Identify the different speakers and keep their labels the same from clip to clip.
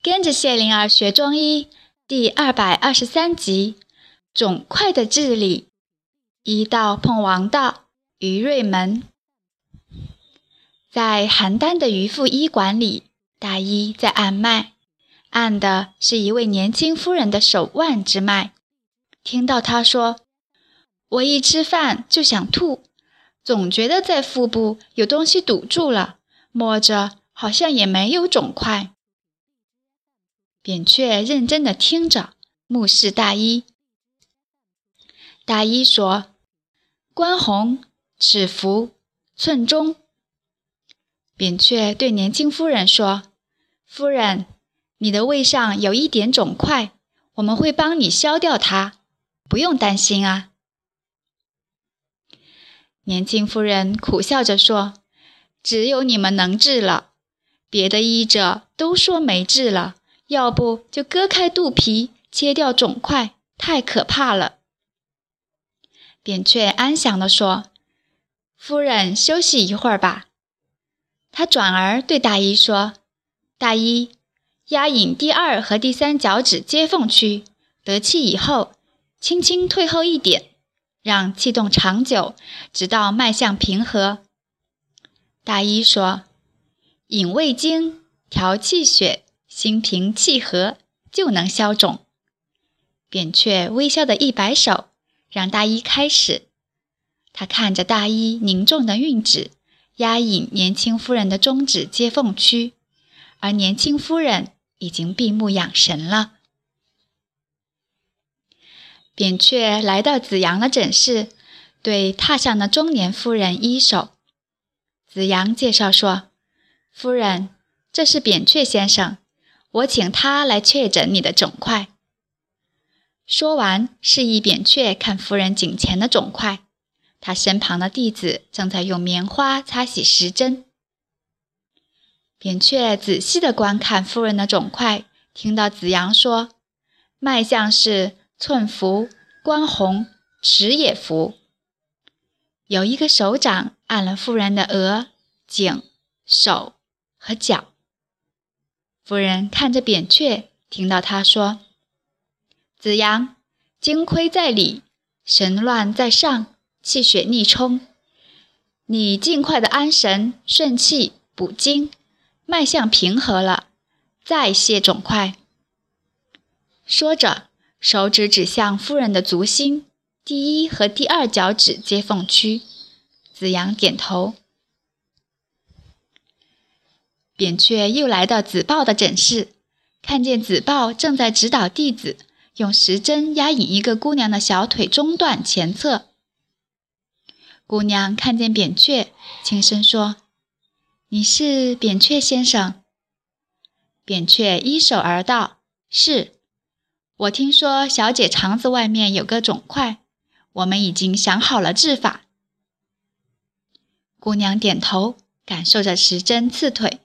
Speaker 1: 跟着谢灵儿学中医第二百二十三集：肿块的治理。医道碰王道，于瑞门。在邯郸的渔父医馆里，大医在按脉，按的是一位年轻夫人的手腕之脉。听到他说：“我一吃饭就想吐，总觉得在腹部有东西堵住了，摸着好像也没有肿块。”扁鹊认真地听着，目视大医。大医说：“关红，尺幅，寸中。”扁鹊对年轻夫人说：“夫人，你的胃上有一点肿块，我们会帮你消掉它，不用担心啊。”年轻夫人苦笑着说：“只有你们能治了，别的医者都说没治了。”要不就割开肚皮，切掉肿块，太可怕了。扁鹊安详地说：“夫人休息一会儿吧。”他转而对大医说：“大医，压引第二和第三脚趾接缝区，得气以后，轻轻退后一点，让气动长久，直到脉象平和。”大医说：“引胃经，调气血。”心平气和就能消肿。扁鹊微笑的一摆手，让大医开始。他看着大医凝重的运指，压引年轻夫人的中指接缝区，而年轻夫人已经闭目养神了。扁鹊来到子阳的诊室，对榻上的中年夫人一手。子阳介绍说：“夫人，这是扁鹊先生。”我请他来确诊你的肿块。说完，示意扁鹊看夫人颈前的肿块。他身旁的弟子正在用棉花擦洗时针。扁鹊仔细地观看夫人的肿块，听到子阳说：“脉象是寸浮、关红、尺也浮。”有一个手掌按了夫人的额、颈、手和脚。夫人看着扁鹊，听到他说：“子阳，精亏在里，神乱在上，气血逆冲。你尽快的安神顺气补精，脉象平和了，再卸肿块。”说着，手指指向夫人的足心第一和第二脚趾接缝区。子阳点头。扁鹊又来到子豹的诊室，看见子豹正在指导弟子用时针压引一个姑娘的小腿中段前侧。姑娘看见扁鹊，轻声说：“你是扁鹊先生？”扁鹊依手而道：“是。我听说小姐肠子外面有个肿块，我们已经想好了治法。”姑娘点头，感受着时针刺腿。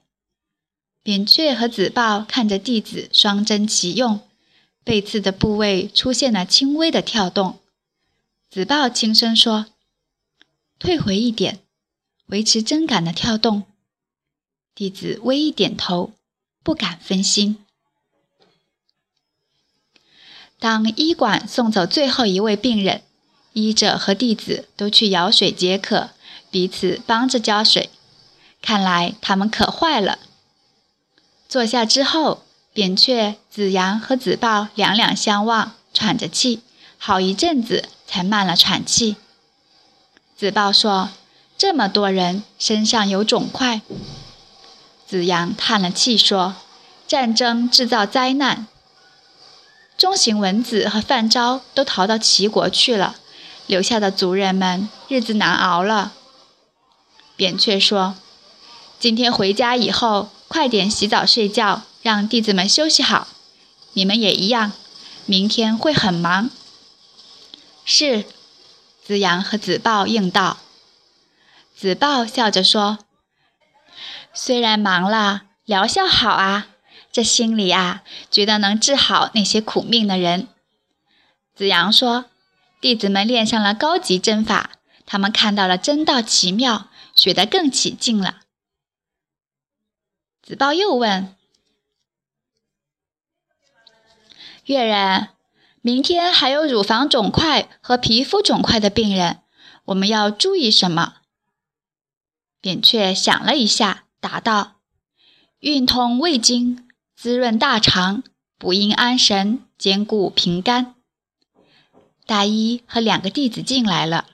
Speaker 1: 扁鹊和子豹看着弟子双针齐用，被刺的部位出现了轻微的跳动。子豹轻声说：“退回一点，维持针感的跳动。”弟子微一点头，不敢分心。当医馆送走最后一位病人，医者和弟子都去舀水解渴，彼此帮着浇水。看来他们渴坏了。坐下之后，扁鹊、子阳和子豹两两相望，喘着气，好一阵子才慢了喘气。子豹说：“这么多人身上有肿块。”子阳叹了气说：“战争制造灾难，中行文子和范昭都逃到齐国去了，留下的族人们日子难熬了。”扁鹊说：“今天回家以后。”快点洗澡睡觉，让弟子们休息好。你们也一样，明天会很忙。是，子阳和子豹应道。子豹笑着说：“虽然忙了，疗效好啊，这心里啊，觉得能治好那些苦命的人。”子阳说：“弟子们练上了高级针法，他们看到了针道奇妙，学得更起劲了。”子豹又问：“月人，明天还有乳房肿块和皮肤肿块的病人，我们要注意什么？”扁鹊想了一下，答道：“运通胃经，滋润大肠，补阴安神，兼顾平肝。”大医和两个弟子进来了，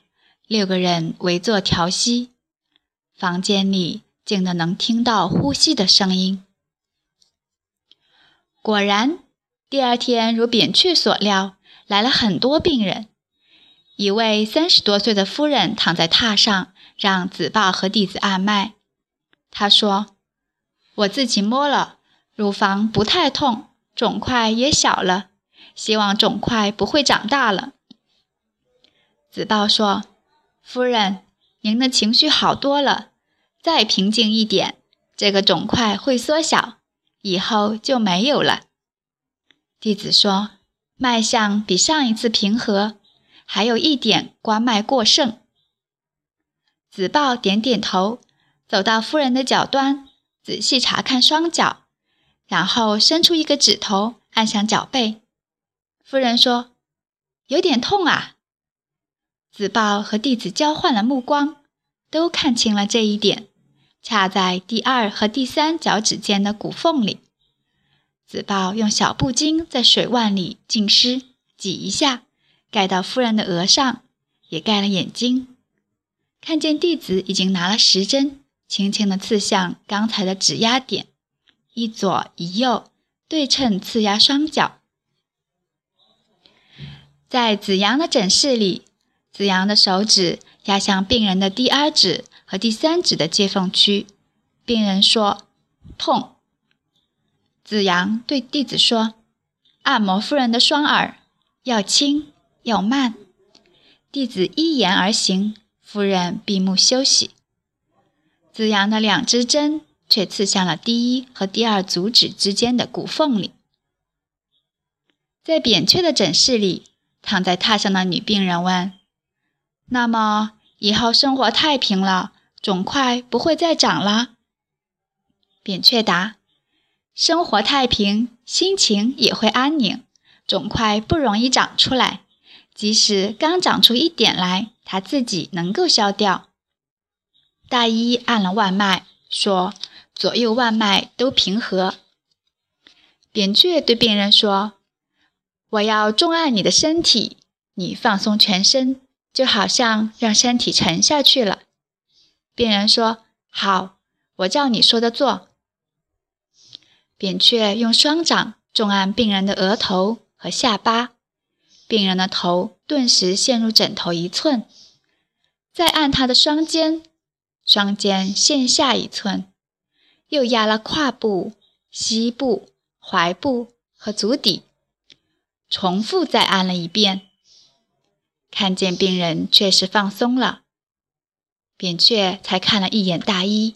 Speaker 1: 六个人围坐调息，房间里静的能听到呼吸的声音。果然，第二天如扁鹊所料，来了很多病人。一位三十多岁的夫人躺在榻上。让子豹和弟子按脉，他说：“我自己摸了，乳房不太痛，肿块也小了，希望肿块不会长大了。”子豹说：“夫人，您的情绪好多了，再平静一点，这个肿块会缩小，以后就没有了。”弟子说：“脉象比上一次平和，还有一点关脉过盛。”子豹点点头，走到夫人的脚端，仔细查看双脚，然后伸出一个指头按向脚背。夫人说：“有点痛啊。”子豹和弟子交换了目光，都看清了这一点，恰在第二和第三脚趾间的骨缝里。子豹用小布巾在水腕里浸湿，挤一下，盖到夫人的额上，也盖了眼睛。看见弟子已经拿了时针，轻轻地刺向刚才的指压点，一左一右对称刺压双脚。在子阳的诊室里，子阳的手指压向病人的第二指和第三指的接缝区，病人说痛。子阳对弟子说：“按摩夫人的双耳，要轻要慢。”弟子依言而行。夫人闭目休息，子阳的两支针却刺向了第一和第二足趾之间的骨缝里。在扁鹊的诊室里，躺在榻上的女病人问：“那么以后生活太平了，肿块不会再长了？”扁鹊答：“生活太平，心情也会安宁，肿块不容易长出来。”即使刚长出一点来，它自己能够消掉。大医按了腕脉，说：“左右腕脉都平和。”扁鹊对病人说：“我要重按你的身体，你放松全身，就好像让身体沉下去了。”病人说：“好，我照你说的做。”扁鹊用双掌重按病人的额头和下巴。病人的头顿时陷入枕头一寸，再按他的双肩，双肩陷下一寸，又压了胯部、膝部、踝部和足底，重复再按了一遍。看见病人确实放松了，扁鹊才看了一眼大衣，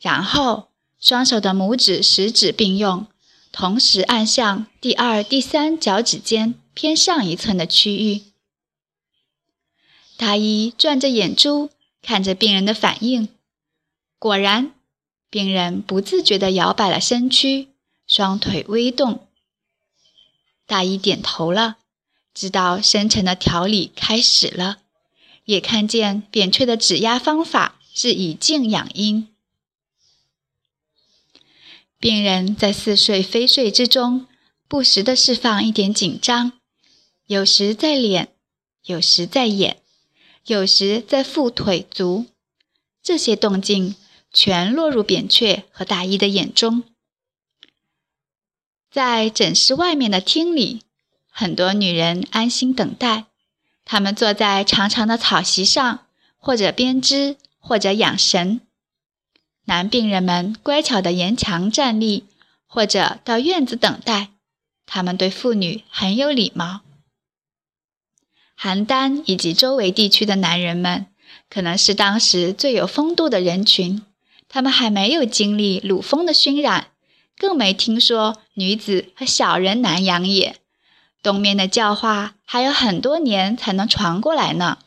Speaker 1: 然后双手的拇指、食指并用，同时按向第二、第三脚趾间。偏上一寸的区域，大医转着眼珠看着病人的反应，果然，病人不自觉地摇摆了身躯，双腿微动。大医点头了，知道深沉的调理开始了，也看见扁鹊的指压方法是以静养阴。病人在似睡非睡之中，不时地释放一点紧张。有时在脸，有时在眼，有时在腹腿足，这些动静全落入扁鹊和大医的眼中。在诊室外面的厅里，很多女人安心等待。他们坐在长长的草席上，或者编织，或者养神。男病人们乖巧地沿墙站立，或者到院子等待。他们对妇女很有礼貌。邯郸以及周围地区的男人们，可能是当时最有风度的人群。他们还没有经历鲁风的熏染，更没听说女子和小人难养也。东面的教化还有很多年才能传过来呢。